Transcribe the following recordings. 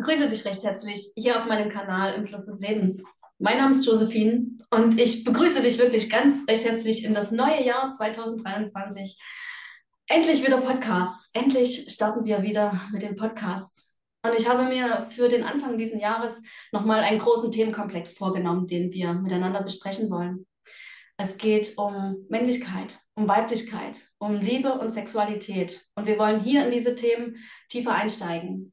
Begrüße dich recht herzlich hier auf meinem Kanal im Fluss des Lebens. Mein Name ist Josephine und ich begrüße dich wirklich ganz recht herzlich in das neue Jahr 2023. Endlich wieder Podcasts. Endlich starten wir wieder mit den Podcasts. Und ich habe mir für den Anfang dieses Jahres nochmal einen großen Themenkomplex vorgenommen, den wir miteinander besprechen wollen. Es geht um Männlichkeit, um Weiblichkeit, um Liebe und Sexualität. Und wir wollen hier in diese Themen tiefer einsteigen.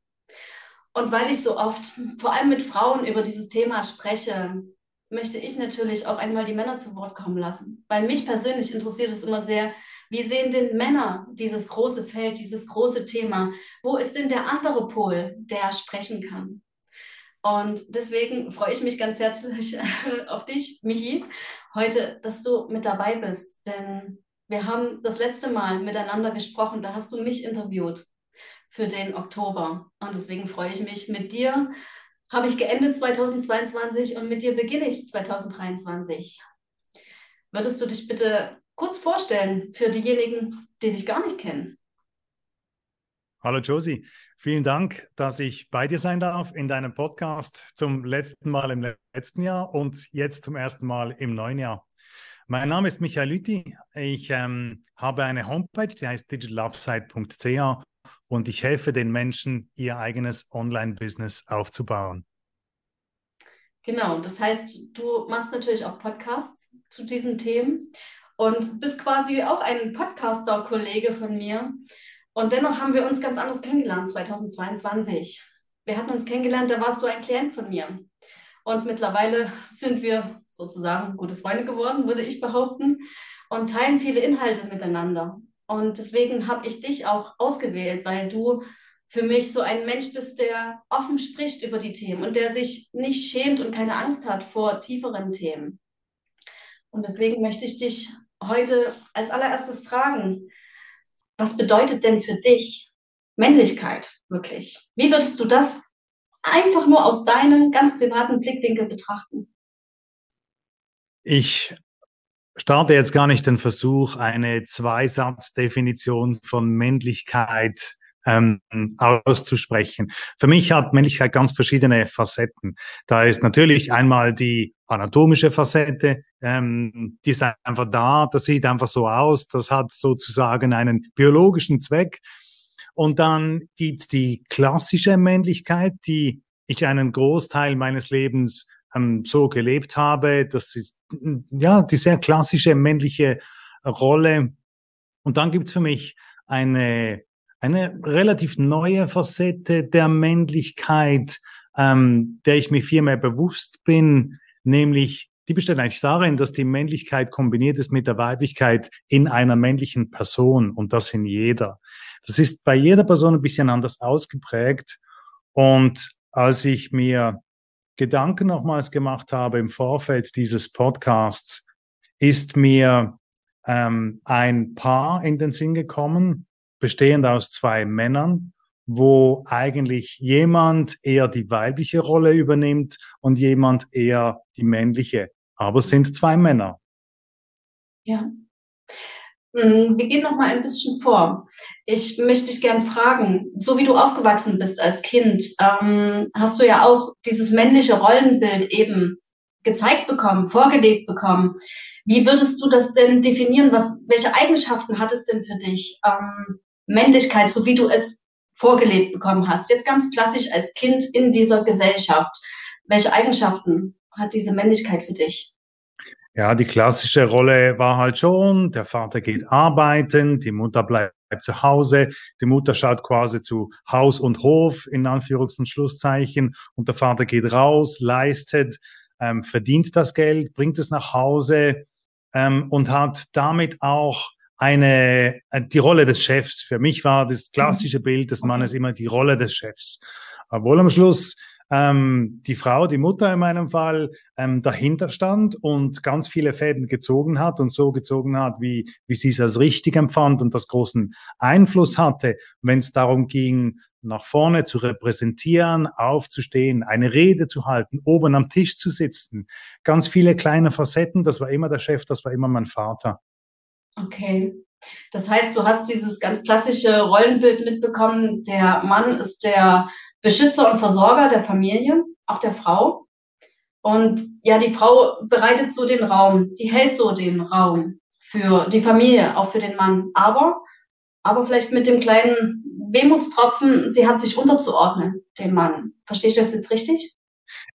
Und weil ich so oft, vor allem mit Frauen, über dieses Thema spreche, möchte ich natürlich auch einmal die Männer zu Wort kommen lassen. Weil mich persönlich interessiert es immer sehr, wie sehen denn Männer dieses große Feld, dieses große Thema? Wo ist denn der andere Pol, der sprechen kann? Und deswegen freue ich mich ganz herzlich auf dich, Michi, heute, dass du mit dabei bist. Denn wir haben das letzte Mal miteinander gesprochen, da hast du mich interviewt für den Oktober. Und deswegen freue ich mich mit dir. Habe ich geendet 2022 und mit dir beginne ich 2023. Würdest du dich bitte kurz vorstellen für diejenigen, die dich gar nicht kennen? Hallo Josie, vielen Dank, dass ich bei dir sein darf in deinem Podcast zum letzten Mal im letzten Jahr und jetzt zum ersten Mal im neuen Jahr. Mein Name ist Michael Lüthi. Ich ähm, habe eine Homepage, die heißt digitalupside.ch und ich helfe den Menschen, ihr eigenes Online-Business aufzubauen. Genau, das heißt, du machst natürlich auch Podcasts zu diesen Themen und bist quasi auch ein Podcaster-Kollege von mir. Und dennoch haben wir uns ganz anders kennengelernt 2022. Wir hatten uns kennengelernt, da warst du ein Klient von mir. Und mittlerweile sind wir sozusagen gute Freunde geworden, würde ich behaupten, und teilen viele Inhalte miteinander. Und deswegen habe ich dich auch ausgewählt, weil du für mich so ein Mensch bist, der offen spricht über die Themen und der sich nicht schämt und keine Angst hat vor tieferen Themen. Und deswegen möchte ich dich heute als allererstes fragen, was bedeutet denn für dich Männlichkeit wirklich? Wie würdest du das einfach nur aus deinem ganz privaten Blickwinkel betrachten? Ich starte jetzt gar nicht den Versuch, eine Zweisatzdefinition von Männlichkeit ähm, auszusprechen. Für mich hat Männlichkeit ganz verschiedene Facetten. Da ist natürlich einmal die anatomische Facette, ähm, die ist einfach da, das sieht einfach so aus, das hat sozusagen einen biologischen Zweck. Und dann gibt's die klassische Männlichkeit, die ich einen Großteil meines Lebens ähm, so gelebt habe. Das ist ja die sehr klassische männliche Rolle. Und dann gibt's für mich eine, eine relativ neue Facette der Männlichkeit, ähm, der ich mir viel mehr bewusst bin, nämlich die besteht eigentlich darin, dass die Männlichkeit kombiniert ist mit der Weiblichkeit in einer männlichen Person und das in jeder. Das ist bei jeder Person ein bisschen anders ausgeprägt. Und als ich mir Gedanken nochmals gemacht habe im Vorfeld dieses Podcasts, ist mir ähm, ein Paar in den Sinn gekommen, bestehend aus zwei Männern, wo eigentlich jemand eher die weibliche Rolle übernimmt und jemand eher die männliche. Aber es sind zwei Männer. Ja. Mm, wir gehen noch mal ein bisschen vor. Ich möchte dich gerne fragen, so wie du aufgewachsen bist als Kind, ähm, hast du ja auch dieses männliche Rollenbild eben gezeigt bekommen, vorgelebt bekommen. Wie würdest du das denn definieren? Was, welche Eigenschaften hat es denn für dich? Ähm, Männlichkeit, so wie du es vorgelebt bekommen hast, jetzt ganz klassisch als Kind in dieser Gesellschaft. Welche Eigenschaften hat diese Männlichkeit für dich? Ja, die klassische Rolle war halt schon, der Vater geht arbeiten, die Mutter bleibt zu Hause, die Mutter schaut quasi zu Haus und Hof in Anführungs- und Schlusszeichen und der Vater geht raus, leistet, ähm, verdient das Geld, bringt es nach Hause ähm, und hat damit auch eine, äh, die Rolle des Chefs. Für mich war das klassische Bild des Mannes immer die Rolle des Chefs. Obwohl am Schluss ähm, die Frau, die Mutter in meinem Fall, ähm, dahinter stand und ganz viele Fäden gezogen hat und so gezogen hat, wie, wie sie es als richtig empfand und das großen Einfluss hatte, wenn es darum ging, nach vorne zu repräsentieren, aufzustehen, eine Rede zu halten, oben am Tisch zu sitzen. Ganz viele kleine Facetten, das war immer der Chef, das war immer mein Vater. Okay. Das heißt, du hast dieses ganz klassische Rollenbild mitbekommen, der Mann ist der Beschützer und Versorger der Familie, auch der Frau. Und ja, die Frau bereitet so den Raum, die hält so den Raum für die Familie, auch für den Mann. Aber, aber vielleicht mit dem kleinen Wehmutstropfen, sie hat sich unterzuordnen, dem Mann. Verstehe ich das jetzt richtig?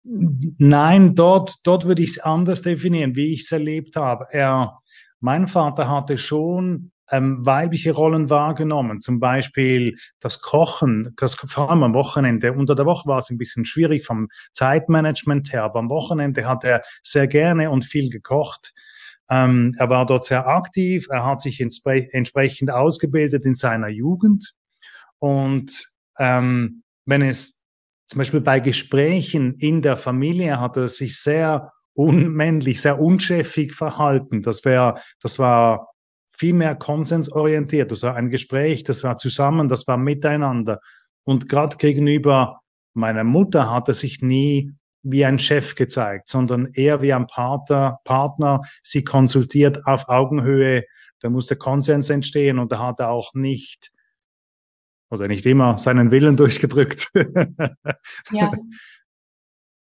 Nein, dort, dort würde ich es anders definieren, wie ich es erlebt habe. Er, mein Vater hatte schon ähm, weibliche Rollen wahrgenommen, zum Beispiel das Kochen, das, vor allem am Wochenende. Unter der Woche war es ein bisschen schwierig vom Zeitmanagement her, aber am Wochenende hat er sehr gerne und viel gekocht. Ähm, er war dort sehr aktiv, er hat sich entsprechend ausgebildet in seiner Jugend. Und ähm, wenn es zum Beispiel bei Gesprächen in der Familie hat er sich sehr unmännlich, sehr unchefig verhalten. Das wäre, das war viel mehr konsensorientiert. Das war ein Gespräch, das war zusammen, das war miteinander. Und gerade gegenüber meiner Mutter hat er sich nie wie ein Chef gezeigt, sondern eher wie ein Partner, Partner sie konsultiert auf Augenhöhe. Da muss der Konsens entstehen und da hat er auch nicht oder nicht immer seinen Willen durchgedrückt. ja.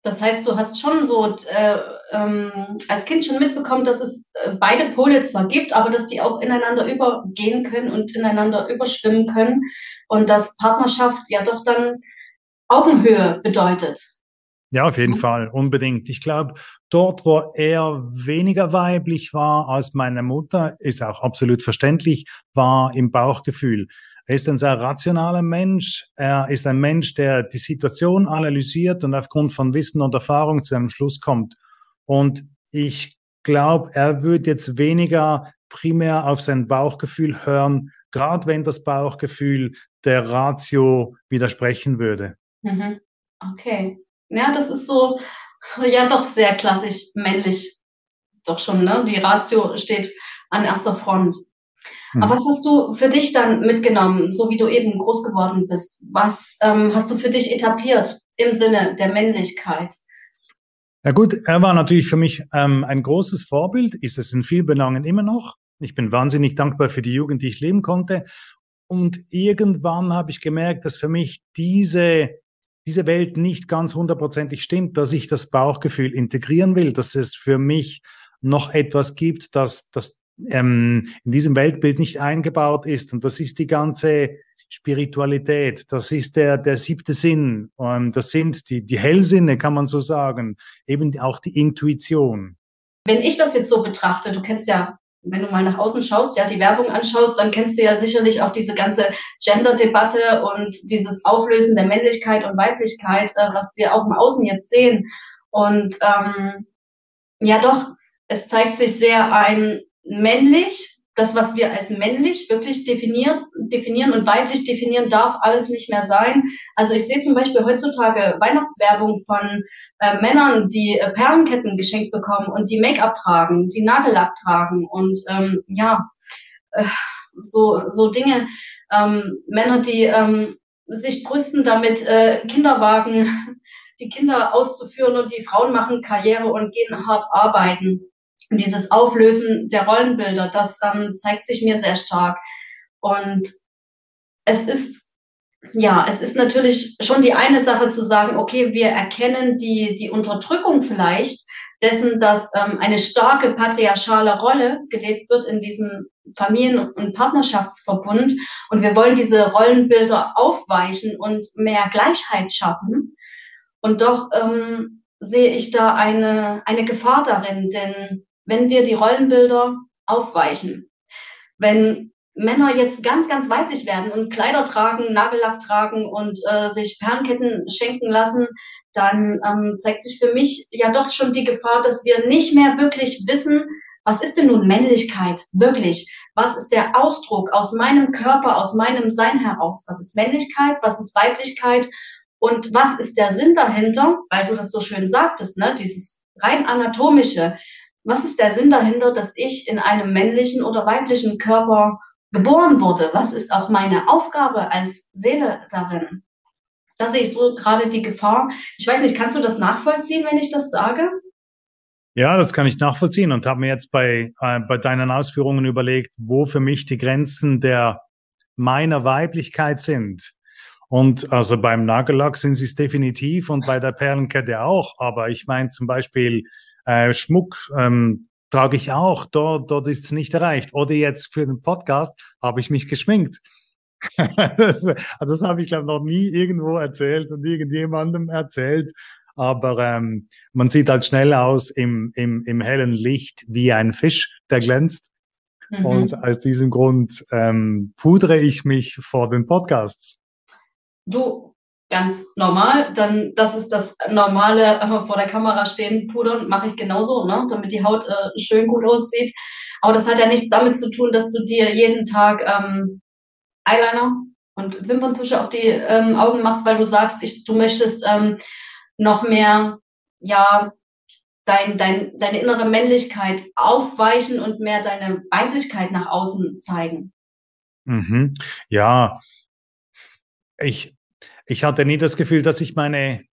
Das heißt, du hast schon so äh, ähm, als Kind schon mitbekommen, dass es äh, beide Pole zwar gibt, aber dass die auch ineinander übergehen können und ineinander überschwimmen können und dass Partnerschaft ja doch dann Augenhöhe bedeutet. Ja, auf jeden mhm. Fall, unbedingt. Ich glaube, dort, wo er weniger weiblich war als meine Mutter, ist auch absolut verständlich, war im Bauchgefühl. Er ist ein sehr rationaler Mensch. Er ist ein Mensch, der die Situation analysiert und aufgrund von Wissen und Erfahrung zu einem Schluss kommt. Und ich glaube, er würde jetzt weniger primär auf sein Bauchgefühl hören, gerade wenn das Bauchgefühl der Ratio widersprechen würde. Mhm. Okay. Ja, das ist so, ja, doch sehr klassisch männlich. Doch schon, ne? Die Ratio steht an erster Front. Mhm. Aber was hast du für dich dann mitgenommen, so wie du eben groß geworden bist? Was ähm, hast du für dich etabliert im Sinne der Männlichkeit? Ja gut, er war natürlich für mich ähm, ein großes Vorbild, ist es in vielen Belangen immer noch. Ich bin wahnsinnig dankbar für die Jugend, die ich leben konnte. Und irgendwann habe ich gemerkt, dass für mich diese, diese Welt nicht ganz hundertprozentig stimmt, dass ich das Bauchgefühl integrieren will, dass es für mich noch etwas gibt, das, das ähm, in diesem Weltbild nicht eingebaut ist. Und das ist die ganze Spiritualität, das ist der, der siebte Sinn, ähm, das sind die, die Hellsinne, kann man so sagen, eben auch die Intuition. Wenn ich das jetzt so betrachte, du kennst ja, wenn du mal nach außen schaust, ja, die Werbung anschaust, dann kennst du ja sicherlich auch diese ganze Gender-Debatte und dieses Auflösen der Männlichkeit und Weiblichkeit, äh, was wir auch im Außen jetzt sehen. Und ähm, ja, doch, es zeigt sich sehr ein männlich, das, was wir als männlich wirklich definieren, definieren und weiblich definieren, darf alles nicht mehr sein. Also ich sehe zum Beispiel heutzutage Weihnachtswerbung von äh, Männern, die äh, Perlenketten geschenkt bekommen und die Make-up tragen, die Nagellack tragen und ähm, ja, äh, so, so Dinge. Ähm, Männer, die ähm, sich brüsten, damit äh, Kinderwagen die Kinder auszuführen und die Frauen machen Karriere und gehen hart arbeiten dieses Auflösen der Rollenbilder, das ähm, zeigt sich mir sehr stark. Und es ist, ja, es ist natürlich schon die eine Sache zu sagen, okay, wir erkennen die, die Unterdrückung vielleicht dessen, dass ähm, eine starke patriarchale Rolle gelebt wird in diesem Familien- und Partnerschaftsverbund. Und wir wollen diese Rollenbilder aufweichen und mehr Gleichheit schaffen. Und doch ähm, sehe ich da eine, eine Gefahr darin, denn wenn wir die Rollenbilder aufweichen. Wenn Männer jetzt ganz, ganz weiblich werden und Kleider tragen, Nagellack tragen und äh, sich Perlenketten schenken lassen, dann ähm, zeigt sich für mich ja doch schon die Gefahr, dass wir nicht mehr wirklich wissen, was ist denn nun Männlichkeit wirklich? Was ist der Ausdruck aus meinem Körper, aus meinem Sein heraus? Was ist Männlichkeit? Was ist Weiblichkeit? Und was ist der Sinn dahinter? Weil du das so schön sagtest, ne? Dieses rein anatomische was ist der Sinn dahinter, dass ich in einem männlichen oder weiblichen Körper geboren wurde? Was ist auch meine Aufgabe als Seele darin? Da sehe ich so gerade die Gefahr. Ich weiß nicht, kannst du das nachvollziehen, wenn ich das sage? Ja, das kann ich nachvollziehen und habe mir jetzt bei, äh, bei deinen Ausführungen überlegt, wo für mich die Grenzen der meiner Weiblichkeit sind. Und also beim Nagellack sind sie es definitiv und bei der Perlenkette auch. Aber ich meine zum Beispiel äh, Schmuck ähm, trage ich auch. Dort, dort ist es nicht erreicht. Oder jetzt für den Podcast habe ich mich geschminkt. also das habe ich glaube noch nie irgendwo erzählt und irgendjemandem erzählt. Aber ähm, man sieht halt schnell aus im, im, im hellen Licht wie ein Fisch, der glänzt. Mhm. Und aus diesem Grund ähm, pudre ich mich vor den Podcasts du ganz normal, dann das ist das normale vor der Kamera stehen, pudern, mache ich genauso, ne, damit die Haut äh, schön gut aussieht. Aber das hat ja nichts damit zu tun, dass du dir jeden Tag ähm, Eyeliner und Wimperntusche auf die ähm, Augen machst, weil du sagst, ich, du möchtest ähm, noch mehr, ja, dein, dein, deine innere Männlichkeit aufweichen und mehr deine Weiblichkeit nach außen zeigen. Mhm. Ja, ich, ich hatte nie das Gefühl, dass ich meine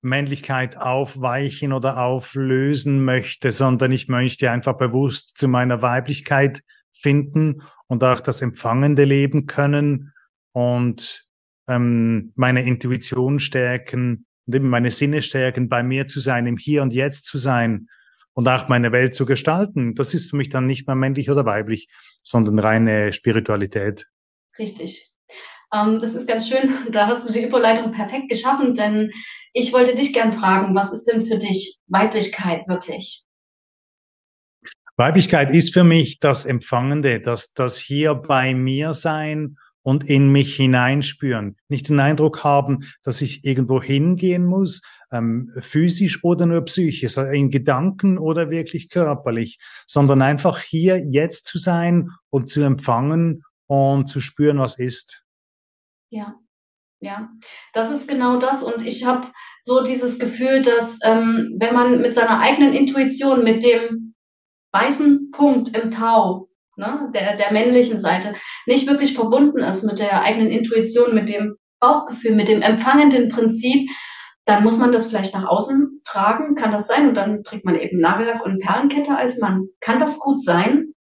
Männlichkeit aufweichen oder auflösen möchte, sondern ich möchte einfach bewusst zu meiner Weiblichkeit finden und auch das empfangende Leben können und ähm, meine Intuition stärken und eben meine Sinne stärken, bei mir zu sein, im Hier und Jetzt zu sein und auch meine Welt zu gestalten. Das ist für mich dann nicht mehr männlich oder weiblich, sondern reine Spiritualität. Richtig. Ähm, das ist ganz schön. Da hast du die Überleitung perfekt geschaffen, denn ich wollte dich gern fragen, was ist denn für dich Weiblichkeit wirklich? Weiblichkeit ist für mich das Empfangende, das, das hier bei mir sein und in mich hineinspüren. Nicht den Eindruck haben, dass ich irgendwo hingehen muss, ähm, physisch oder nur psychisch, also in Gedanken oder wirklich körperlich, sondern einfach hier jetzt zu sein und zu empfangen und zu spüren, was ist. Ja, ja, das ist genau das. Und ich habe so dieses Gefühl, dass ähm, wenn man mit seiner eigenen Intuition, mit dem weißen Punkt im Tau, ne, der, der männlichen Seite, nicht wirklich verbunden ist mit der eigenen Intuition, mit dem Bauchgefühl, mit dem empfangenden Prinzip, dann muss man das vielleicht nach außen tragen, kann das sein? Und dann trägt man eben Nagellack und Perlenkette als Mann. Kann das gut sein?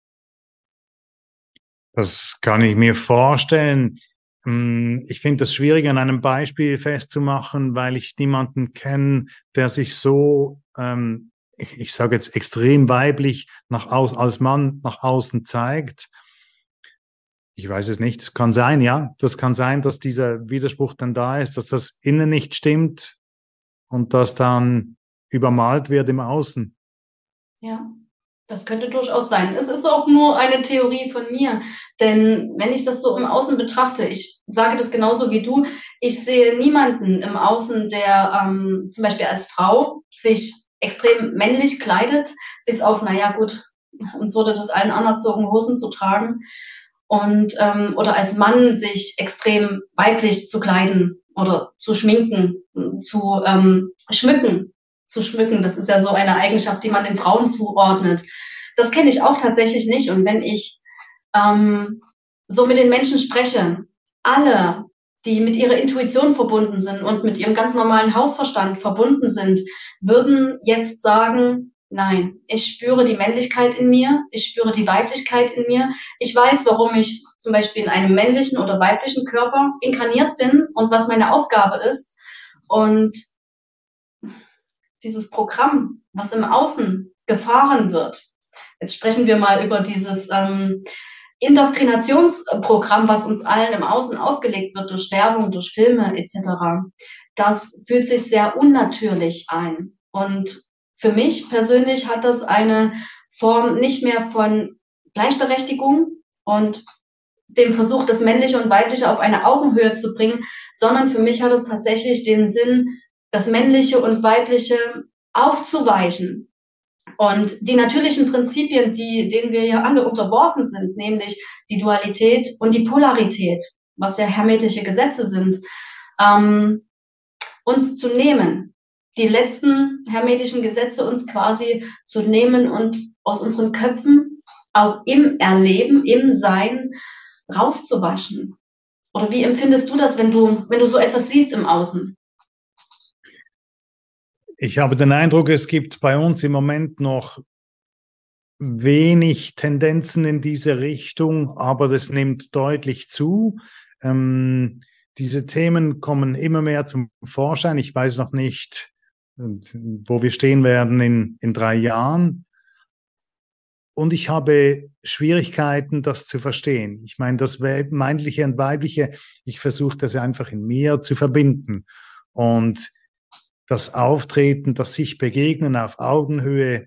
Das kann ich mir vorstellen. Hm, ich finde das schwierig an einem Beispiel festzumachen, weil ich niemanden kenne, der sich so, ähm, ich, ich sage jetzt extrem weiblich nach aus, als Mann nach außen zeigt. Ich weiß es nicht. Es kann sein, ja. Das kann sein, dass dieser Widerspruch dann da ist, dass das innen nicht stimmt und das dann übermalt wird im Außen. Ja. Das könnte durchaus sein. Es ist auch nur eine Theorie von mir. Denn wenn ich das so im Außen betrachte, ich sage das genauso wie du, ich sehe niemanden im Außen, der ähm, zum Beispiel als Frau sich extrem männlich kleidet, bis auf, naja gut, uns wurde das allen anerzogen, Hosen zu tragen. Und ähm, oder als Mann sich extrem weiblich zu kleiden oder zu schminken, zu ähm, schmücken zu schmücken. Das ist ja so eine Eigenschaft, die man den Frauen zuordnet. Das kenne ich auch tatsächlich nicht. Und wenn ich ähm, so mit den Menschen spreche, alle, die mit ihrer Intuition verbunden sind und mit ihrem ganz normalen Hausverstand verbunden sind, würden jetzt sagen, nein, ich spüre die Männlichkeit in mir, ich spüre die Weiblichkeit in mir, ich weiß, warum ich zum Beispiel in einem männlichen oder weiblichen Körper inkarniert bin und was meine Aufgabe ist. Und dieses Programm, was im Außen gefahren wird. Jetzt sprechen wir mal über dieses ähm, Indoktrinationsprogramm, was uns allen im Außen aufgelegt wird durch Werbung, durch Filme etc. Das fühlt sich sehr unnatürlich ein. Und für mich persönlich hat das eine Form nicht mehr von Gleichberechtigung und dem Versuch, das Männliche und Weibliche auf eine Augenhöhe zu bringen, sondern für mich hat es tatsächlich den Sinn, das Männliche und Weibliche aufzuweichen. Und die natürlichen Prinzipien, die, denen wir ja alle unterworfen sind, nämlich die Dualität und die Polarität, was ja hermetische Gesetze sind, ähm, uns zu nehmen, die letzten hermetischen Gesetze uns quasi zu nehmen und aus unseren Köpfen auch im Erleben, im Sein rauszuwaschen. Oder wie empfindest du das, wenn du, wenn du so etwas siehst im Außen? Ich habe den Eindruck, es gibt bei uns im Moment noch wenig Tendenzen in diese Richtung, aber das nimmt deutlich zu. Ähm, diese Themen kommen immer mehr zum Vorschein. Ich weiß noch nicht, wo wir stehen werden in, in drei Jahren. Und ich habe Schwierigkeiten, das zu verstehen. Ich meine, das Männliche und Weibliche, ich versuche das einfach in mir zu verbinden. Und das Auftreten, das sich begegnen auf Augenhöhe,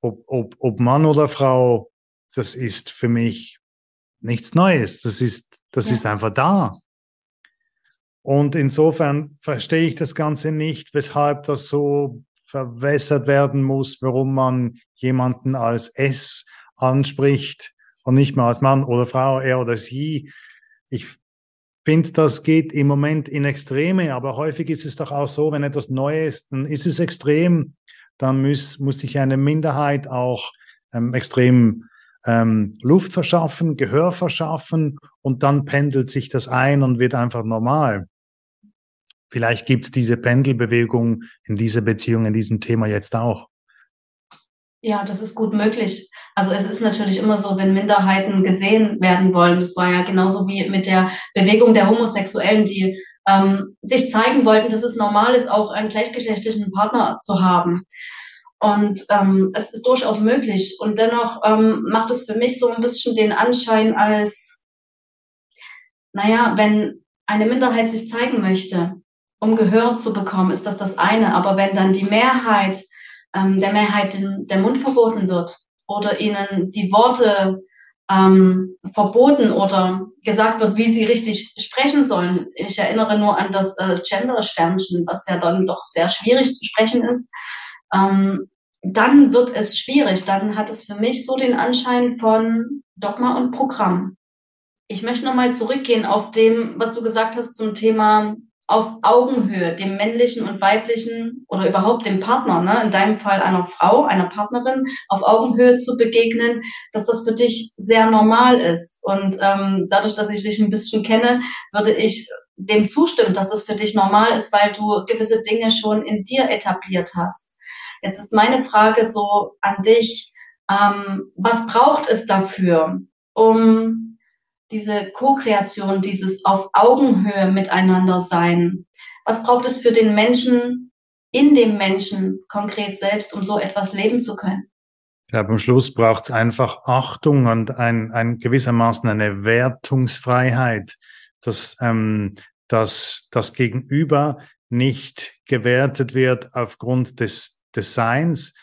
ob, ob, ob Mann oder Frau, das ist für mich nichts Neues. Das ist, das ja. ist einfach da. Und insofern verstehe ich das Ganze nicht, weshalb das so verwässert werden muss, warum man jemanden als S anspricht und nicht mehr als Mann oder Frau, er oder sie. Ich finde, das geht im Moment in Extreme, aber häufig ist es doch auch so, wenn etwas neu ist, dann ist es extrem, dann muss, muss sich eine Minderheit auch ähm, extrem ähm, Luft verschaffen, Gehör verschaffen und dann pendelt sich das ein und wird einfach normal. Vielleicht gibt es diese Pendelbewegung in dieser Beziehung, in diesem Thema jetzt auch. Ja, das ist gut möglich. Also es ist natürlich immer so, wenn Minderheiten gesehen werden wollen, das war ja genauso wie mit der Bewegung der Homosexuellen, die ähm, sich zeigen wollten, dass es normal ist, auch einen gleichgeschlechtlichen Partner zu haben. Und ähm, es ist durchaus möglich. Und dennoch ähm, macht es für mich so ein bisschen den Anschein, als, naja, wenn eine Minderheit sich zeigen möchte, um Gehör zu bekommen, ist das das eine. Aber wenn dann die Mehrheit, ähm, der Mehrheit der Mund verboten wird oder ihnen die Worte ähm, verboten oder gesagt wird, wie sie richtig sprechen sollen. Ich erinnere nur an das äh, Gender-Sternchen, was ja dann doch sehr schwierig zu sprechen ist. Ähm, dann wird es schwierig. Dann hat es für mich so den Anschein von Dogma und Programm. Ich möchte nochmal zurückgehen auf dem, was du gesagt hast zum Thema auf Augenhöhe dem männlichen und weiblichen oder überhaupt dem Partner, ne, in deinem Fall einer Frau, einer Partnerin, auf Augenhöhe zu begegnen, dass das für dich sehr normal ist. Und ähm, dadurch, dass ich dich ein bisschen kenne, würde ich dem zustimmen, dass das für dich normal ist, weil du gewisse Dinge schon in dir etabliert hast. Jetzt ist meine Frage so an dich, ähm, was braucht es dafür, um diese Co-Kreation, dieses auf Augenhöhe miteinander sein. Was braucht es für den Menschen in dem Menschen konkret selbst, um so etwas leben zu können? Ich glaube, am Schluss braucht es einfach Achtung und ein, ein gewissermaßen eine Wertungsfreiheit, dass ähm, dass das Gegenüber nicht gewertet wird aufgrund des, des Seins,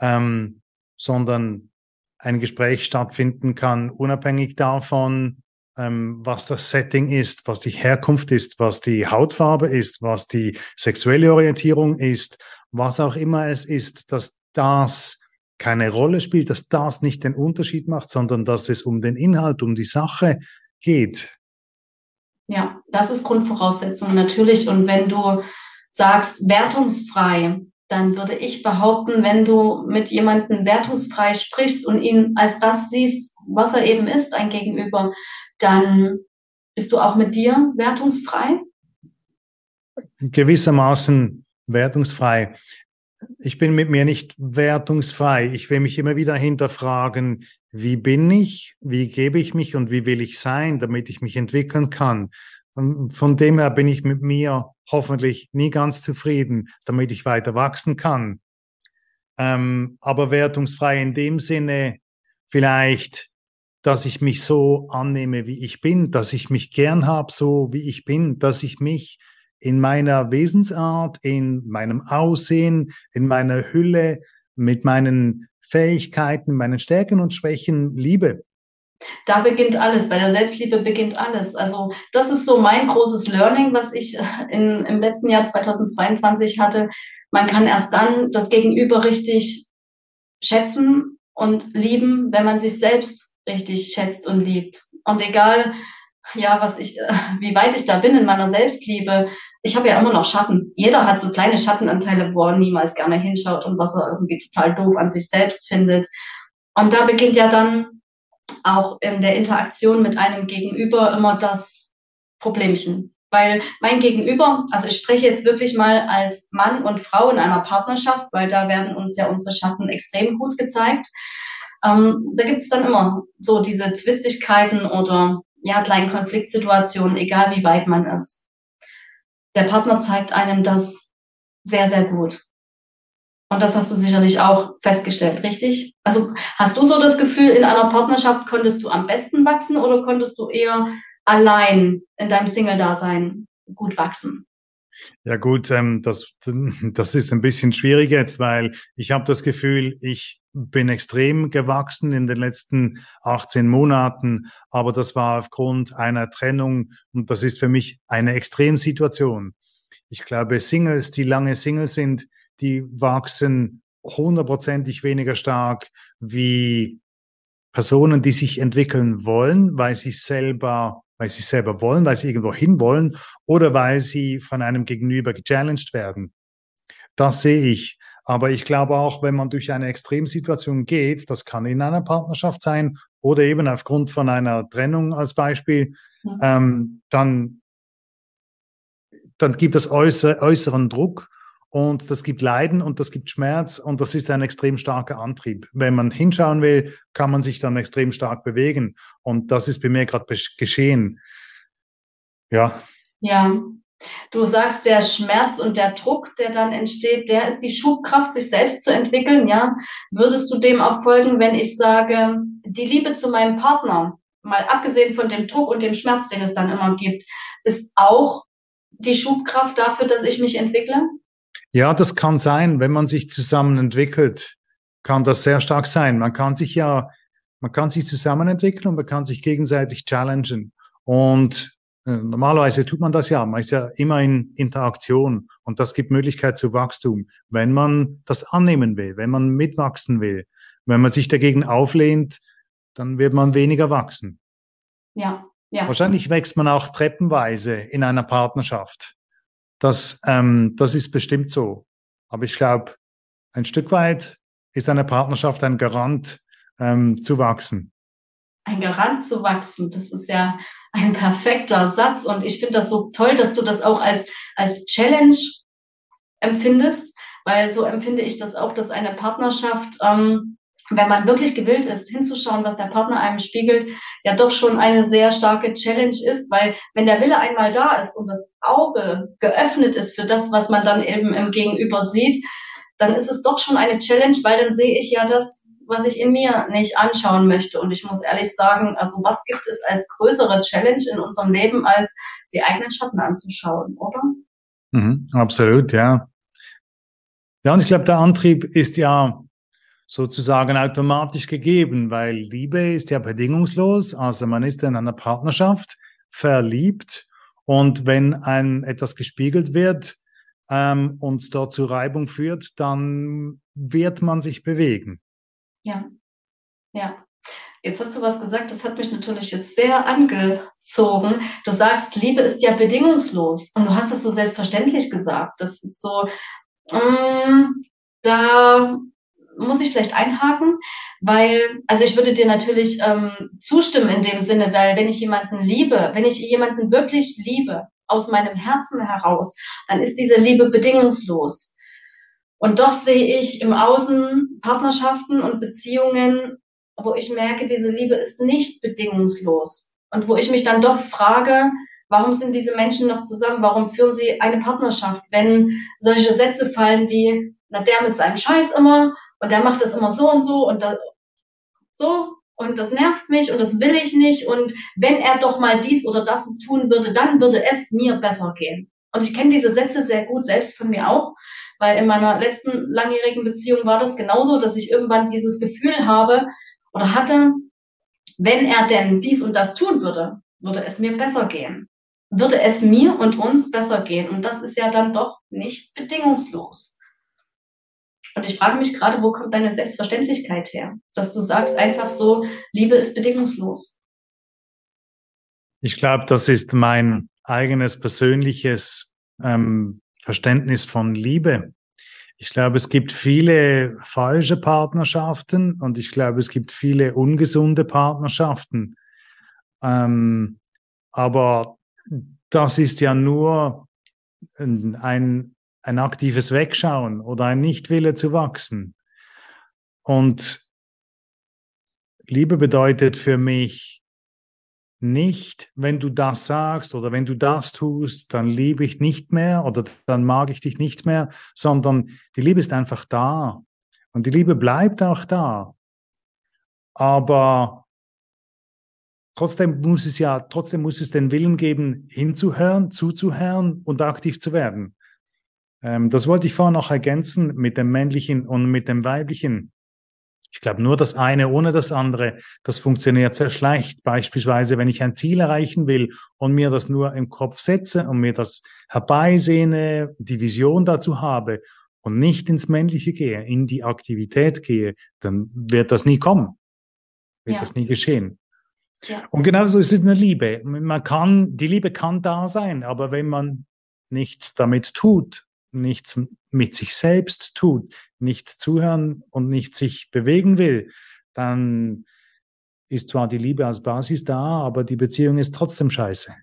ähm, sondern ein Gespräch stattfinden kann, unabhängig davon, was das Setting ist, was die Herkunft ist, was die Hautfarbe ist, was die sexuelle Orientierung ist, was auch immer es ist, dass das keine Rolle spielt, dass das nicht den Unterschied macht, sondern dass es um den Inhalt, um die Sache geht. Ja, das ist Grundvoraussetzung natürlich. Und wenn du sagst wertungsfrei, dann würde ich behaupten, wenn du mit jemandem wertungsfrei sprichst und ihn als das siehst, was er eben ist, ein Gegenüber, dann bist du auch mit dir wertungsfrei? Gewissermaßen wertungsfrei. Ich bin mit mir nicht wertungsfrei. Ich will mich immer wieder hinterfragen, wie bin ich, wie gebe ich mich und wie will ich sein, damit ich mich entwickeln kann. Und von dem her bin ich mit mir hoffentlich nie ganz zufrieden, damit ich weiter wachsen kann. Ähm, aber wertungsfrei in dem Sinne, vielleicht dass ich mich so annehme, wie ich bin, dass ich mich gern habe, so wie ich bin, dass ich mich in meiner Wesensart, in meinem Aussehen, in meiner Hülle, mit meinen Fähigkeiten, meinen Stärken und Schwächen liebe. Da beginnt alles, bei der Selbstliebe beginnt alles. Also das ist so mein großes Learning, was ich äh, in, im letzten Jahr 2022 hatte. Man kann erst dann das Gegenüber richtig schätzen und lieben, wenn man sich selbst richtig schätzt und liebt. Und egal, ja, was ich, äh, wie weit ich da bin in meiner Selbstliebe, ich habe ja immer noch Schatten. Jeder hat so kleine Schattenanteile, wo er niemals gerne hinschaut und was er irgendwie total doof an sich selbst findet. Und da beginnt ja dann auch in der Interaktion mit einem Gegenüber immer das Problemchen. Weil mein Gegenüber, also ich spreche jetzt wirklich mal als Mann und Frau in einer Partnerschaft, weil da werden uns ja unsere Schatten extrem gut gezeigt. Ähm, da gibt's dann immer so diese Zwistigkeiten oder ja, kleinen Konfliktsituationen, egal wie weit man ist. Der Partner zeigt einem das sehr, sehr gut. Und das hast du sicherlich auch festgestellt, richtig? Also hast du so das Gefühl, in einer Partnerschaft konntest du am besten wachsen oder konntest du eher allein in deinem Single-Dasein gut wachsen? Ja gut, ähm, das, das ist ein bisschen schwierig jetzt, weil ich habe das Gefühl, ich bin extrem gewachsen in den letzten 18 Monaten, aber das war aufgrund einer Trennung und das ist für mich eine Extremsituation. Ich glaube, Singles, die lange Single sind, die wachsen hundertprozentig weniger stark wie Personen, die sich entwickeln wollen, weil sie selber, weil sie selber wollen, weil sie irgendwo hin wollen oder weil sie von einem Gegenüber gechallenged werden. Das sehe ich. Aber ich glaube auch, wenn man durch eine Extremsituation geht, das kann in einer Partnerschaft sein oder eben aufgrund von einer Trennung als Beispiel, mhm. ähm, dann, dann gibt es äußer, äußeren Druck und das gibt Leiden und das gibt Schmerz und das ist ein extrem starker Antrieb. Wenn man hinschauen will, kann man sich dann extrem stark bewegen. Und das ist bei mir gerade geschehen. Ja. Ja. Du sagst, der Schmerz und der Druck, der dann entsteht, der ist die Schubkraft, sich selbst zu entwickeln, ja. Würdest du dem auch folgen, wenn ich sage, die Liebe zu meinem Partner, mal abgesehen von dem Druck und dem Schmerz, den es dann immer gibt, ist auch die Schubkraft dafür, dass ich mich entwickle? Ja, das kann sein, wenn man sich zusammen entwickelt, kann das sehr stark sein. Man kann sich ja, man kann sich zusammen entwickeln und man kann sich gegenseitig challengen. Und normalerweise tut man das ja. Man ist ja immer in Interaktion und das gibt Möglichkeit zu Wachstum, wenn man das annehmen will, wenn man mitwachsen will. Wenn man sich dagegen auflehnt, dann wird man weniger wachsen. Ja, ja. Wahrscheinlich wächst man auch treppenweise in einer Partnerschaft. Das, ähm, das ist bestimmt so. Aber ich glaube, ein Stück weit ist eine Partnerschaft ein Garant ähm, zu wachsen. Ein Garant zu wachsen, das ist ja ein perfekter Satz. Und ich finde das so toll, dass du das auch als, als Challenge empfindest, weil so empfinde ich das auch, dass eine Partnerschaft ähm, wenn man wirklich gewillt ist, hinzuschauen, was der Partner einem spiegelt, ja doch schon eine sehr starke Challenge ist, weil wenn der Wille einmal da ist und das Auge geöffnet ist für das, was man dann eben im Gegenüber sieht, dann ist es doch schon eine Challenge, weil dann sehe ich ja das, was ich in mir nicht anschauen möchte. Und ich muss ehrlich sagen, also was gibt es als größere Challenge in unserem Leben, als die eigenen Schatten anzuschauen, oder? Mhm, absolut, ja. Ja, und ich glaube, der Antrieb ist ja sozusagen automatisch gegeben, weil Liebe ist ja bedingungslos, also man ist in einer Partnerschaft verliebt und wenn ein etwas gespiegelt wird ähm, und dort zu Reibung führt, dann wird man sich bewegen. Ja, ja. Jetzt hast du was gesagt, das hat mich natürlich jetzt sehr angezogen. Du sagst, Liebe ist ja bedingungslos. Und du hast das so selbstverständlich gesagt. Das ist so, ähm, da muss ich vielleicht einhaken, weil, also ich würde dir natürlich ähm, zustimmen in dem Sinne, weil wenn ich jemanden liebe, wenn ich jemanden wirklich liebe, aus meinem Herzen heraus, dann ist diese Liebe bedingungslos. Und doch sehe ich im Außen Partnerschaften und Beziehungen, wo ich merke, diese Liebe ist nicht bedingungslos. Und wo ich mich dann doch frage, warum sind diese Menschen noch zusammen? Warum führen sie eine Partnerschaft, wenn solche Sätze fallen wie, na, der mit seinem Scheiß immer und der macht das immer so und so und da, so und das nervt mich und das will ich nicht und wenn er doch mal dies oder das tun würde, dann würde es mir besser gehen. Und ich kenne diese Sätze sehr gut, selbst von mir auch, weil in meiner letzten langjährigen Beziehung war das genauso, dass ich irgendwann dieses Gefühl habe oder hatte, wenn er denn dies und das tun würde, würde es mir besser gehen. Würde es mir und uns besser gehen. Und das ist ja dann doch nicht bedingungslos. Und ich frage mich gerade, wo kommt deine Selbstverständlichkeit her? Dass du sagst einfach so, Liebe ist bedingungslos. Ich glaube, das ist mein eigenes persönliches ähm, Verständnis von Liebe. Ich glaube, es gibt viele falsche Partnerschaften und ich glaube, es gibt viele ungesunde Partnerschaften. Ähm, aber das ist ja nur ein, ein aktives Wegschauen oder ein Nichtwille zu wachsen. Und Liebe bedeutet für mich nicht, wenn du das sagst oder wenn du das tust, dann liebe ich nicht mehr oder dann mag ich dich nicht mehr, sondern die Liebe ist einfach da und die Liebe bleibt auch da. Aber trotzdem muss es ja, trotzdem muss es den Willen geben, hinzuhören, zuzuhören und aktiv zu werden. Ähm, das wollte ich vorhin noch ergänzen mit dem männlichen und mit dem weiblichen. Ich glaube, nur das eine ohne das andere, das funktioniert sehr schlecht. Beispielsweise, wenn ich ein Ziel erreichen will und mir das nur im Kopf setze und mir das herbeisehne, die Vision dazu habe und nicht ins Männliche gehe, in die Aktivität gehe, dann wird das nie kommen. Wird ja. das nie geschehen. Ja. Und genauso ist es in der Liebe. Man kann, die Liebe kann da sein, aber wenn man nichts damit tut, nichts mit sich selbst tut, nichts zuhören und nicht sich bewegen will, dann ist zwar die Liebe als Basis da, aber die Beziehung ist trotzdem scheiße.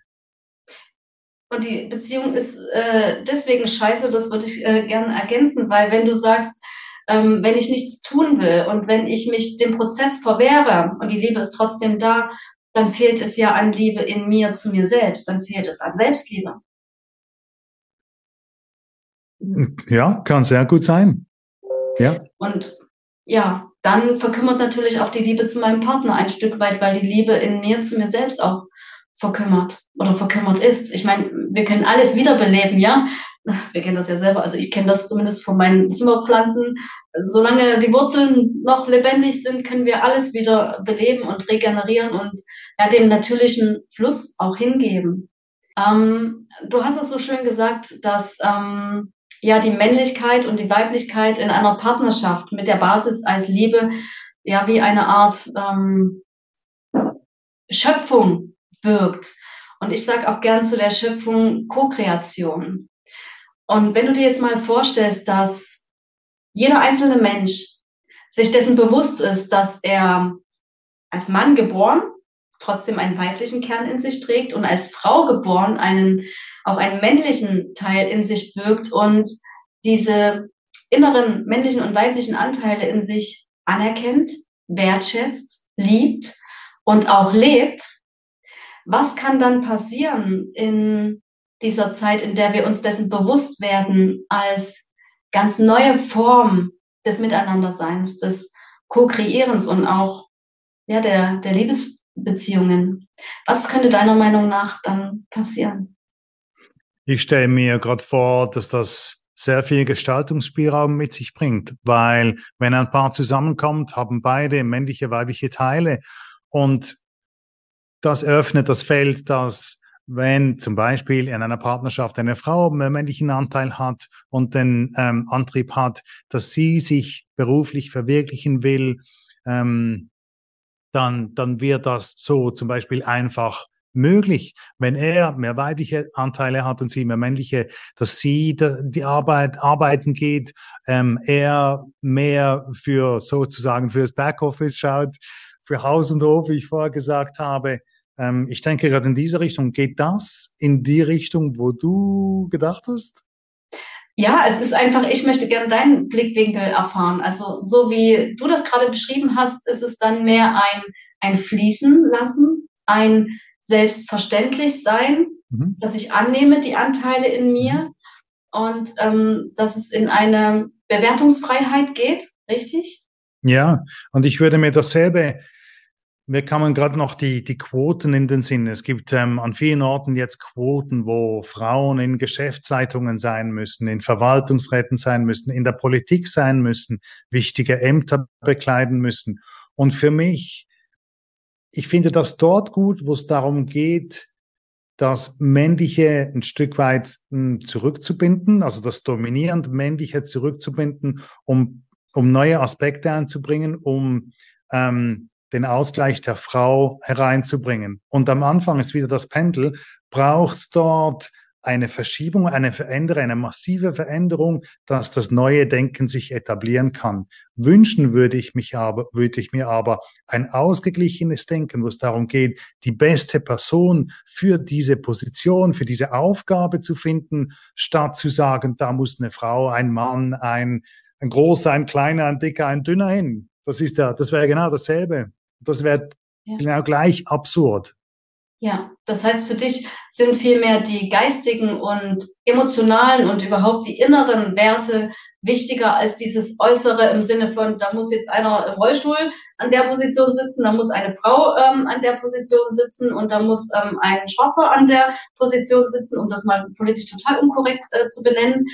Und die Beziehung ist äh, deswegen scheiße, das würde ich äh, gerne ergänzen, weil wenn du sagst, ähm, wenn ich nichts tun will und wenn ich mich dem Prozess verwehre und die Liebe ist trotzdem da, dann fehlt es ja an Liebe in mir zu mir selbst, dann fehlt es an Selbstliebe. Ja, kann sehr gut sein. Ja. Und ja, dann verkümmert natürlich auch die Liebe zu meinem Partner ein Stück weit, weil die Liebe in mir zu mir selbst auch verkümmert oder verkümmert ist. Ich meine, wir können alles wiederbeleben, ja. Wir kennen das ja selber. Also ich kenne das zumindest von meinen Zimmerpflanzen. Solange die Wurzeln noch lebendig sind, können wir alles wieder beleben und regenerieren und ja, dem natürlichen Fluss auch hingeben. Ähm, du hast es so schön gesagt, dass ähm, ja die Männlichkeit und die Weiblichkeit in einer Partnerschaft mit der Basis als Liebe ja wie eine Art ähm, Schöpfung birgt. Und ich sage auch gern zu der Schöpfung Co-Kreation. Und wenn du dir jetzt mal vorstellst, dass jeder einzelne Mensch sich dessen bewusst ist, dass er als Mann geboren trotzdem einen weiblichen Kern in sich trägt und als Frau geboren einen auch einen männlichen Teil in sich birgt und diese inneren männlichen und weiblichen Anteile in sich anerkennt, wertschätzt, liebt und auch lebt, was kann dann passieren in dieser Zeit, in der wir uns dessen bewusst werden, als ganz neue Form des Miteinanderseins, des Co-Kreierens und auch ja, der, der Liebesbeziehungen? Was könnte deiner Meinung nach dann passieren? Ich stelle mir gerade vor, dass das sehr viel Gestaltungsspielraum mit sich bringt, weil wenn ein Paar zusammenkommt, haben beide männliche, weibliche Teile und das öffnet das Feld, dass wenn zum Beispiel in einer Partnerschaft eine Frau einen männlichen Anteil hat und den ähm, Antrieb hat, dass sie sich beruflich verwirklichen will, ähm, dann, dann wird das so zum Beispiel einfach möglich, wenn er mehr weibliche Anteile hat und sie mehr männliche, dass sie die Arbeit arbeiten geht, ähm, er mehr für sozusagen fürs Backoffice schaut, für Haus und Hof, wie ich vorher gesagt habe. Ähm, ich denke gerade in diese Richtung. Geht das in die Richtung, wo du gedacht hast? Ja, es ist einfach, ich möchte gerne deinen Blickwinkel erfahren. Also so wie du das gerade beschrieben hast, ist es dann mehr ein, ein Fließen lassen, ein selbstverständlich sein, mhm. dass ich annehme die Anteile in mir mhm. und ähm, dass es in eine Bewertungsfreiheit geht, richtig? Ja, und ich würde mir dasselbe, mir kamen gerade noch die, die Quoten in den Sinn. Es gibt ähm, an vielen Orten jetzt Quoten, wo Frauen in Geschäftszeitungen sein müssen, in Verwaltungsräten sein müssen, in der Politik sein müssen, wichtige Ämter bekleiden müssen. Und für mich ich finde das dort gut, wo es darum geht, das Männliche ein Stück weit hm, zurückzubinden, also das dominierend Männliche zurückzubinden, um, um neue Aspekte einzubringen, um ähm, den Ausgleich der Frau hereinzubringen. Und am Anfang ist wieder das Pendel, braucht es dort eine Verschiebung, eine Veränderung, eine massive Veränderung, dass das neue Denken sich etablieren kann. Wünschen würde ich mich aber, würde ich mir aber ein ausgeglichenes Denken, wo es darum geht, die beste Person für diese Position, für diese Aufgabe zu finden, statt zu sagen, da muss eine Frau, ein Mann, ein, ein großer, ein kleiner, ein dicker, ein dünner hin. Das ist ja, das wäre genau dasselbe. Das wäre ja. genau gleich absurd. Ja, das heißt, für dich sind vielmehr die geistigen und emotionalen und überhaupt die inneren Werte wichtiger als dieses Äußere im Sinne von, da muss jetzt einer im Rollstuhl an der Position sitzen, da muss eine Frau ähm, an der Position sitzen und da muss ähm, ein Schwarzer an der Position sitzen, um das mal politisch total unkorrekt äh, zu benennen.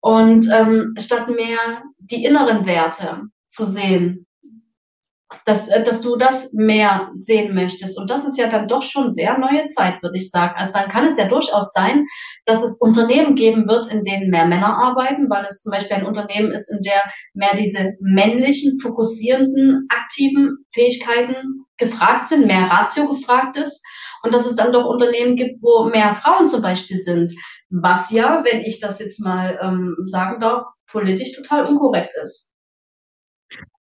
Und ähm, statt mehr die inneren Werte zu sehen, dass, äh, dass du das mehr sehen möchtest. Und das ist ja dann doch schon sehr neue Zeit, würde ich sagen. Also dann kann es ja durchaus sein, dass es Unternehmen geben wird, in denen mehr Männer arbeiten, weil es zum Beispiel ein Unternehmen ist, in der mehr diese männlichen, fokussierenden, aktiven Fähigkeiten gefragt sind, mehr Ratio gefragt ist. Und dass es dann doch Unternehmen gibt, wo mehr Frauen zum Beispiel sind. Was ja, wenn ich das jetzt mal ähm, sagen darf, politisch total unkorrekt ist.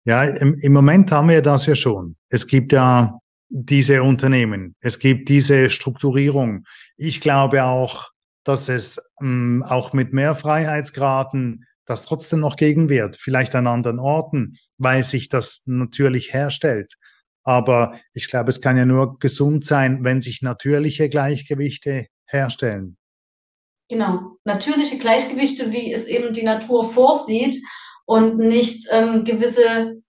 Ja, im, im Moment haben wir das ja schon. Es gibt ja diese Unternehmen, es gibt diese Strukturierung. Ich glaube auch, dass es ähm, auch mit mehr Freiheitsgraden das trotzdem noch gegen wird, vielleicht an anderen Orten, weil sich das natürlich herstellt. Aber ich glaube, es kann ja nur gesund sein, wenn sich natürliche Gleichgewichte herstellen. Genau, natürliche Gleichgewichte, wie es eben die Natur vorsieht und nicht ähm, gewisse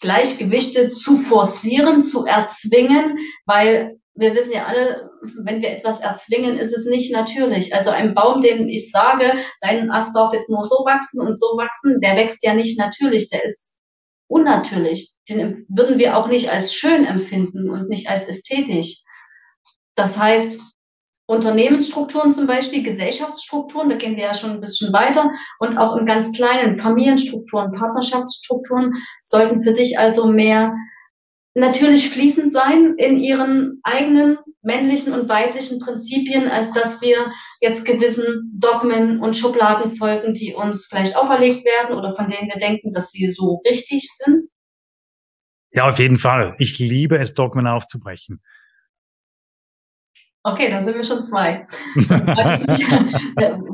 Gleichgewichte zu forcieren, zu erzwingen, weil wir wissen ja alle, wenn wir etwas erzwingen, ist es nicht natürlich. Also ein Baum, den ich sage, dein Ast darf jetzt nur so wachsen und so wachsen, der wächst ja nicht natürlich, der ist unnatürlich. Den würden wir auch nicht als schön empfinden und nicht als ästhetisch. Das heißt, Unternehmensstrukturen zum Beispiel, Gesellschaftsstrukturen, da gehen wir ja schon ein bisschen weiter und auch im ganz kleinen Familienstrukturen, Partnerschaftsstrukturen sollten für dich also mehr natürlich fließend sein in ihren eigenen männlichen und weiblichen Prinzipien, als dass wir jetzt gewissen Dogmen und Schubladen folgen, die uns vielleicht auferlegt werden oder von denen wir denken, dass sie so richtig sind? Ja, auf jeden Fall. Ich liebe es, Dogmen aufzubrechen. Okay, dann sind wir schon zwei.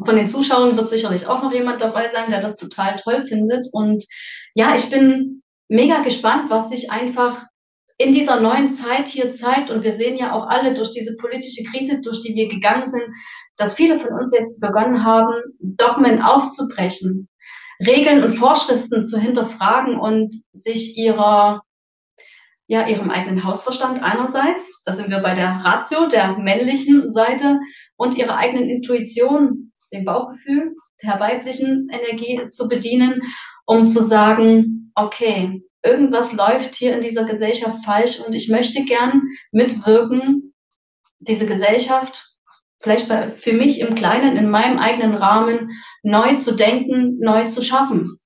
Von den Zuschauern wird sicherlich auch noch jemand dabei sein, der das total toll findet. Und ja, ich bin mega gespannt, was sich einfach in dieser neuen Zeit hier zeigt. Und wir sehen ja auch alle durch diese politische Krise, durch die wir gegangen sind, dass viele von uns jetzt begonnen haben, Dogmen aufzubrechen, Regeln und Vorschriften zu hinterfragen und sich ihrer ja, ihrem eigenen Hausverstand einerseits, da sind wir bei der Ratio, der männlichen Seite, und ihrer eigenen Intuition, dem Bauchgefühl, der weiblichen Energie zu bedienen, um zu sagen, okay, irgendwas läuft hier in dieser Gesellschaft falsch und ich möchte gern mitwirken, diese Gesellschaft vielleicht für mich im Kleinen, in meinem eigenen Rahmen neu zu denken, neu zu schaffen.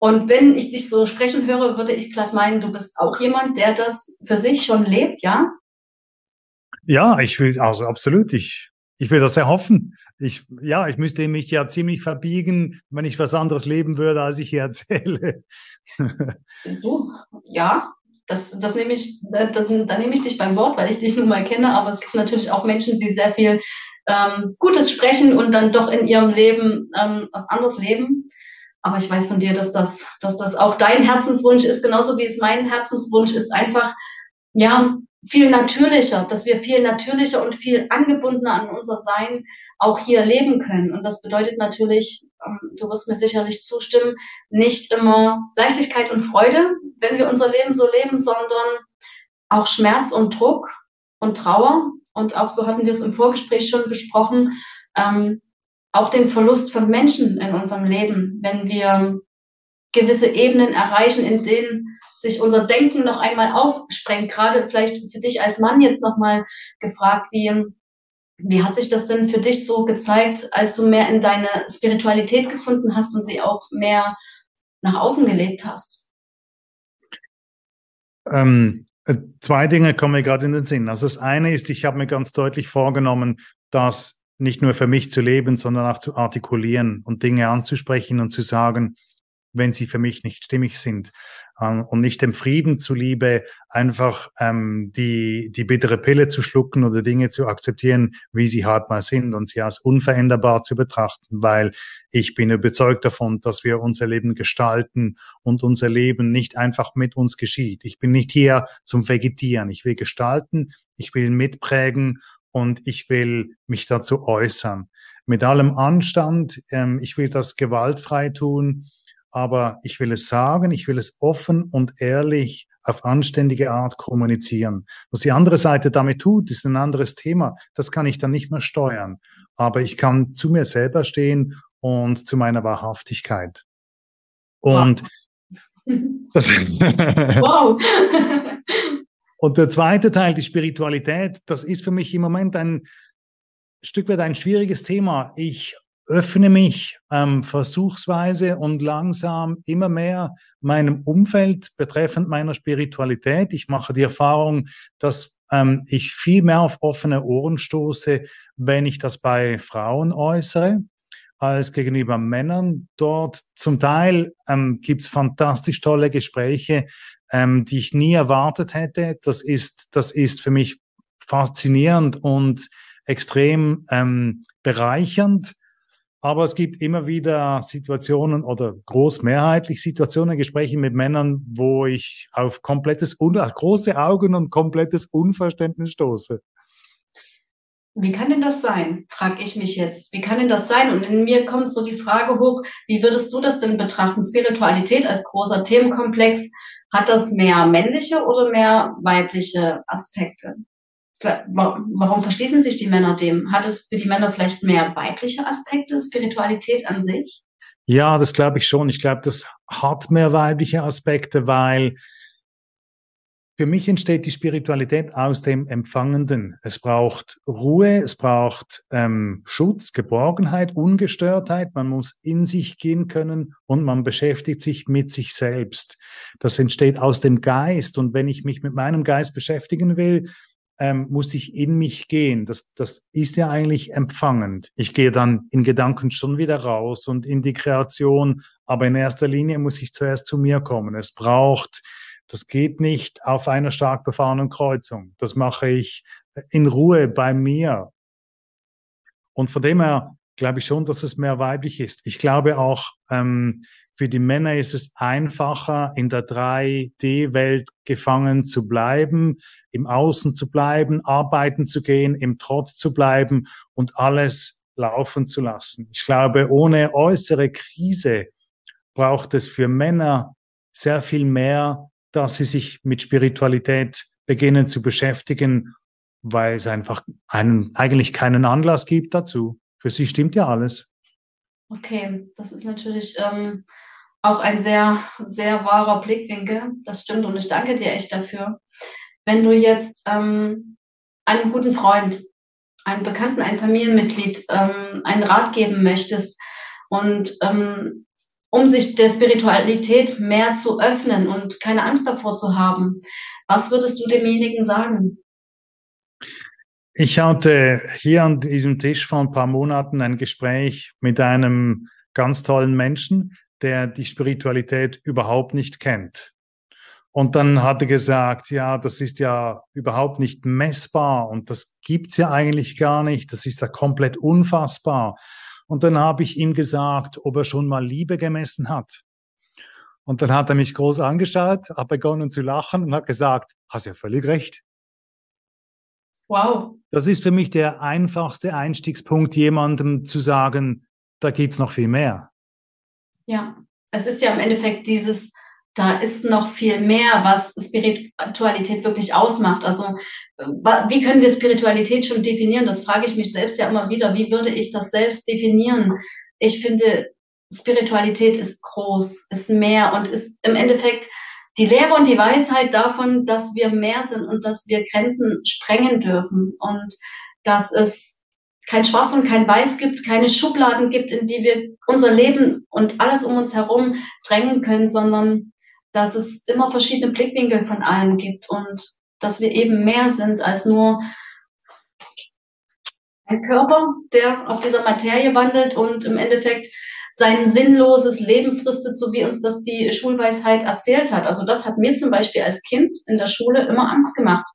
Und wenn ich dich so sprechen höre, würde ich glatt meinen, du bist auch jemand, der das für sich schon lebt, ja? Ja, ich will, also absolut, ich, ich will das erhoffen. Ich, ja, ich müsste mich ja ziemlich verbiegen, wenn ich was anderes leben würde, als ich hier erzähle. du, ja, das, das nehme ich, das, da nehme ich dich beim Wort, weil ich dich nun mal kenne, aber es gibt natürlich auch Menschen, die sehr viel ähm, Gutes sprechen und dann doch in ihrem Leben ähm, was anderes leben. Aber ich weiß von dir, dass das, dass das auch dein Herzenswunsch ist, genauso wie es mein Herzenswunsch ist, einfach, ja, viel natürlicher, dass wir viel natürlicher und viel angebundener an unser Sein auch hier leben können. Und das bedeutet natürlich, ähm, du wirst mir sicherlich zustimmen, nicht immer Leichtigkeit und Freude, wenn wir unser Leben so leben, sondern auch Schmerz und Druck und Trauer. Und auch so hatten wir es im Vorgespräch schon besprochen, ähm, auch den Verlust von Menschen in unserem Leben, wenn wir gewisse Ebenen erreichen, in denen sich unser Denken noch einmal aufsprengt. Gerade vielleicht für dich als Mann jetzt nochmal gefragt, wie, wie hat sich das denn für dich so gezeigt, als du mehr in deine Spiritualität gefunden hast und sie auch mehr nach außen gelebt hast? Ähm, äh, zwei Dinge kommen mir gerade in den Sinn. Also das eine ist, ich habe mir ganz deutlich vorgenommen, dass nicht nur für mich zu leben, sondern auch zu artikulieren und Dinge anzusprechen und zu sagen, wenn sie für mich nicht stimmig sind. Ähm, und nicht dem Frieden zuliebe einfach ähm, die, die bittere Pille zu schlucken oder Dinge zu akzeptieren, wie sie halt mal sind und sie als unveränderbar zu betrachten, weil ich bin überzeugt davon, dass wir unser Leben gestalten und unser Leben nicht einfach mit uns geschieht. Ich bin nicht hier zum Vegetieren. Ich will gestalten, ich will mitprägen und ich will mich dazu äußern. Mit allem Anstand, ähm, ich will das gewaltfrei tun aber ich will es sagen, ich will es offen und ehrlich auf anständige Art kommunizieren. Was die andere Seite damit tut, ist ein anderes Thema. Das kann ich dann nicht mehr steuern. Aber ich kann zu mir selber stehen und zu meiner Wahrhaftigkeit. Und wow. das wow. Und der zweite Teil, die Spiritualität, das ist für mich im Moment ein Stück weit ein schwieriges Thema. Ich öffne mich ähm, versuchsweise und langsam immer mehr meinem Umfeld betreffend meiner Spiritualität. Ich mache die Erfahrung, dass ähm, ich viel mehr auf offene Ohren stoße, wenn ich das bei Frauen äußere als gegenüber Männern. Dort zum Teil ähm, gibt es fantastisch tolle Gespräche, ähm, die ich nie erwartet hätte. Das ist, das ist für mich faszinierend und extrem ähm, bereichernd. Aber es gibt immer wieder Situationen oder großmehrheitlich Situationen, Gespräche mit Männern, wo ich auf komplettes, große Augen und komplettes Unverständnis stoße. Wie kann denn das sein, frage ich mich jetzt. Wie kann denn das sein? Und in mir kommt so die Frage hoch, wie würdest du das denn betrachten? Spiritualität als großer Themenkomplex, hat das mehr männliche oder mehr weibliche Aspekte? warum verschließen sich die Männer dem? Hat es für die Männer vielleicht mehr weibliche Aspekte, Spiritualität an sich? Ja, das glaube ich schon. Ich glaube, das hat mehr weibliche Aspekte, weil für mich entsteht die Spiritualität aus dem Empfangenden. Es braucht Ruhe, es braucht ähm, Schutz, Geborgenheit, Ungestörtheit. Man muss in sich gehen können und man beschäftigt sich mit sich selbst. Das entsteht aus dem Geist. Und wenn ich mich mit meinem Geist beschäftigen will, ähm, muss ich in mich gehen. Das, das ist ja eigentlich empfangend. Ich gehe dann in Gedanken schon wieder raus und in die Kreation, aber in erster Linie muss ich zuerst zu mir kommen. Es braucht, das geht nicht auf einer stark befahrenen Kreuzung. Das mache ich in Ruhe bei mir. Und von dem her glaube ich schon, dass es mehr weiblich ist. Ich glaube auch, ähm, für die Männer ist es einfacher, in der 3D-Welt gefangen zu bleiben, im Außen zu bleiben, arbeiten zu gehen, im Trott zu bleiben und alles laufen zu lassen. Ich glaube, ohne äußere Krise braucht es für Männer sehr viel mehr, dass sie sich mit Spiritualität beginnen zu beschäftigen, weil es einfach einen, eigentlich keinen Anlass gibt dazu. Für sie stimmt ja alles. Okay, das ist natürlich ähm, auch ein sehr, sehr wahrer Blickwinkel. Das stimmt und ich danke dir echt dafür. Wenn du jetzt ähm, einem guten Freund, einen Bekannten, ein Familienmitglied ähm, einen Rat geben möchtest und ähm, um sich der Spiritualität mehr zu öffnen und keine Angst davor zu haben, was würdest du demjenigen sagen? Ich hatte hier an diesem Tisch vor ein paar Monaten ein Gespräch mit einem ganz tollen Menschen, der die Spiritualität überhaupt nicht kennt. Und dann hat er gesagt, ja, das ist ja überhaupt nicht messbar und das gibt's ja eigentlich gar nicht, das ist ja komplett unfassbar. Und dann habe ich ihm gesagt, ob er schon mal Liebe gemessen hat. Und dann hat er mich groß angeschaut, hat begonnen zu lachen und hat gesagt, hast ja völlig recht. Wow. Das ist für mich der einfachste Einstiegspunkt, jemandem zu sagen, da gibt's noch viel mehr. Ja, es ist ja im Endeffekt dieses, da ist noch viel mehr, was Spiritualität wirklich ausmacht. Also wie können wir Spiritualität schon definieren? Das frage ich mich selbst ja immer wieder. Wie würde ich das selbst definieren? Ich finde, Spiritualität ist groß, ist mehr und ist im Endeffekt die Lehre und die Weisheit davon, dass wir mehr sind und dass wir Grenzen sprengen dürfen und dass es kein Schwarz und kein Weiß gibt, keine Schubladen gibt, in die wir unser Leben und alles um uns herum drängen können, sondern dass es immer verschiedene Blickwinkel von allem gibt und dass wir eben mehr sind als nur ein Körper, der auf dieser Materie wandelt und im Endeffekt sein sinnloses Leben fristet, so wie uns das die Schulweisheit erzählt hat. Also das hat mir zum Beispiel als Kind in der Schule immer Angst gemacht.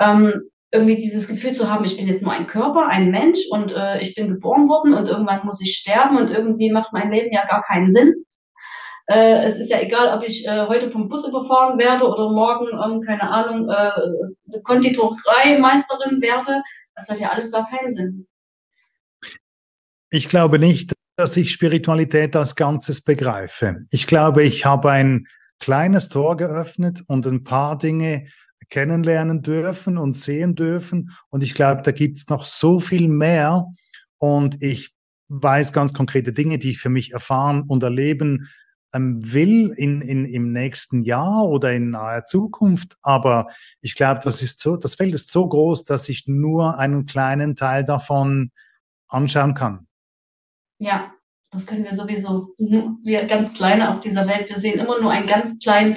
Ähm, irgendwie dieses Gefühl zu haben, ich bin jetzt nur ein Körper, ein Mensch und äh, ich bin geboren worden und irgendwann muss ich sterben und irgendwie macht mein Leben ja gar keinen Sinn. Äh, es ist ja egal, ob ich äh, heute vom Bus überfahren werde oder morgen, ähm, keine Ahnung, äh, Konditoreimeisterin werde. Das hat ja alles gar keinen Sinn. Ich glaube nicht, dass ich Spiritualität als Ganzes begreife. Ich glaube, ich habe ein kleines Tor geöffnet und ein paar Dinge kennenlernen dürfen und sehen dürfen. Und ich glaube, da gibt es noch so viel mehr. Und ich weiß ganz konkrete Dinge, die ich für mich erfahren und erleben will in, in, im nächsten Jahr oder in naher Zukunft. Aber ich glaube, das ist so, das Feld ist so groß, dass ich nur einen kleinen Teil davon anschauen kann. Ja, das können wir sowieso. Mhm. Wir ganz Kleine auf dieser Welt, wir sehen immer nur einen ganz kleinen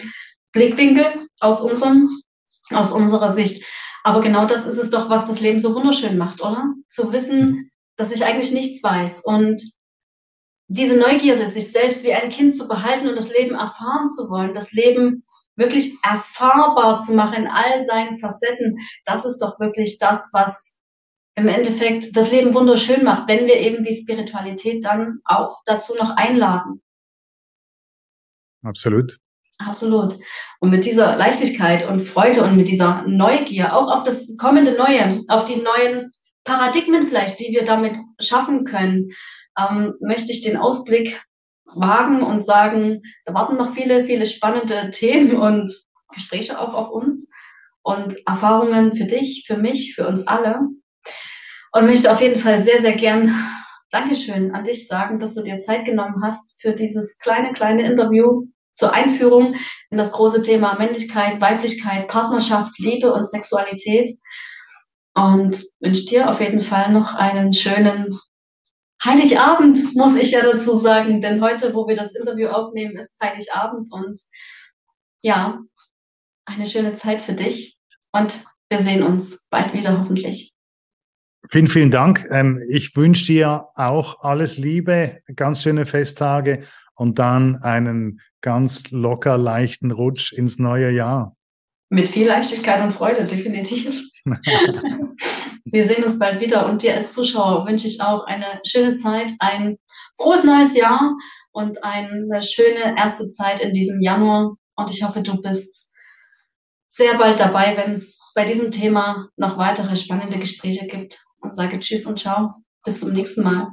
Blickwinkel aus unserem, aus unserer Sicht. Aber genau das ist es doch, was das Leben so wunderschön macht, oder? Zu wissen, dass ich eigentlich nichts weiß und diese Neugierde, sich selbst wie ein Kind zu behalten und das Leben erfahren zu wollen, das Leben wirklich erfahrbar zu machen in all seinen Facetten, das ist doch wirklich das, was im Endeffekt das Leben wunderschön macht, wenn wir eben die Spiritualität dann auch dazu noch einladen. Absolut. Absolut. Und mit dieser Leichtigkeit und Freude und mit dieser Neugier, auch auf das kommende Neue, auf die neuen Paradigmen vielleicht, die wir damit schaffen können, ähm, möchte ich den Ausblick wagen und sagen, da warten noch viele, viele spannende Themen und Gespräche auch auf uns und Erfahrungen für dich, für mich, für uns alle. Und möchte auf jeden Fall sehr, sehr gern Dankeschön an dich sagen, dass du dir Zeit genommen hast für dieses kleine, kleine Interview zur Einführung in das große Thema Männlichkeit, Weiblichkeit, Partnerschaft, Liebe und Sexualität. Und wünsche dir auf jeden Fall noch einen schönen Heiligabend, muss ich ja dazu sagen, denn heute, wo wir das Interview aufnehmen, ist Heiligabend und ja, eine schöne Zeit für dich und wir sehen uns bald wieder hoffentlich. Vielen, vielen Dank. Ähm, ich wünsche dir auch alles Liebe, ganz schöne Festtage und dann einen ganz locker leichten Rutsch ins neue Jahr. Mit viel Leichtigkeit und Freude, definitiv. Wir sehen uns bald wieder und dir als Zuschauer wünsche ich auch eine schöne Zeit, ein frohes neues Jahr und eine schöne erste Zeit in diesem Januar. Und ich hoffe, du bist sehr bald dabei, wenn es bei diesem Thema noch weitere spannende Gespräche gibt und sage Tschüss und Ciao. Bis zum nächsten Mal.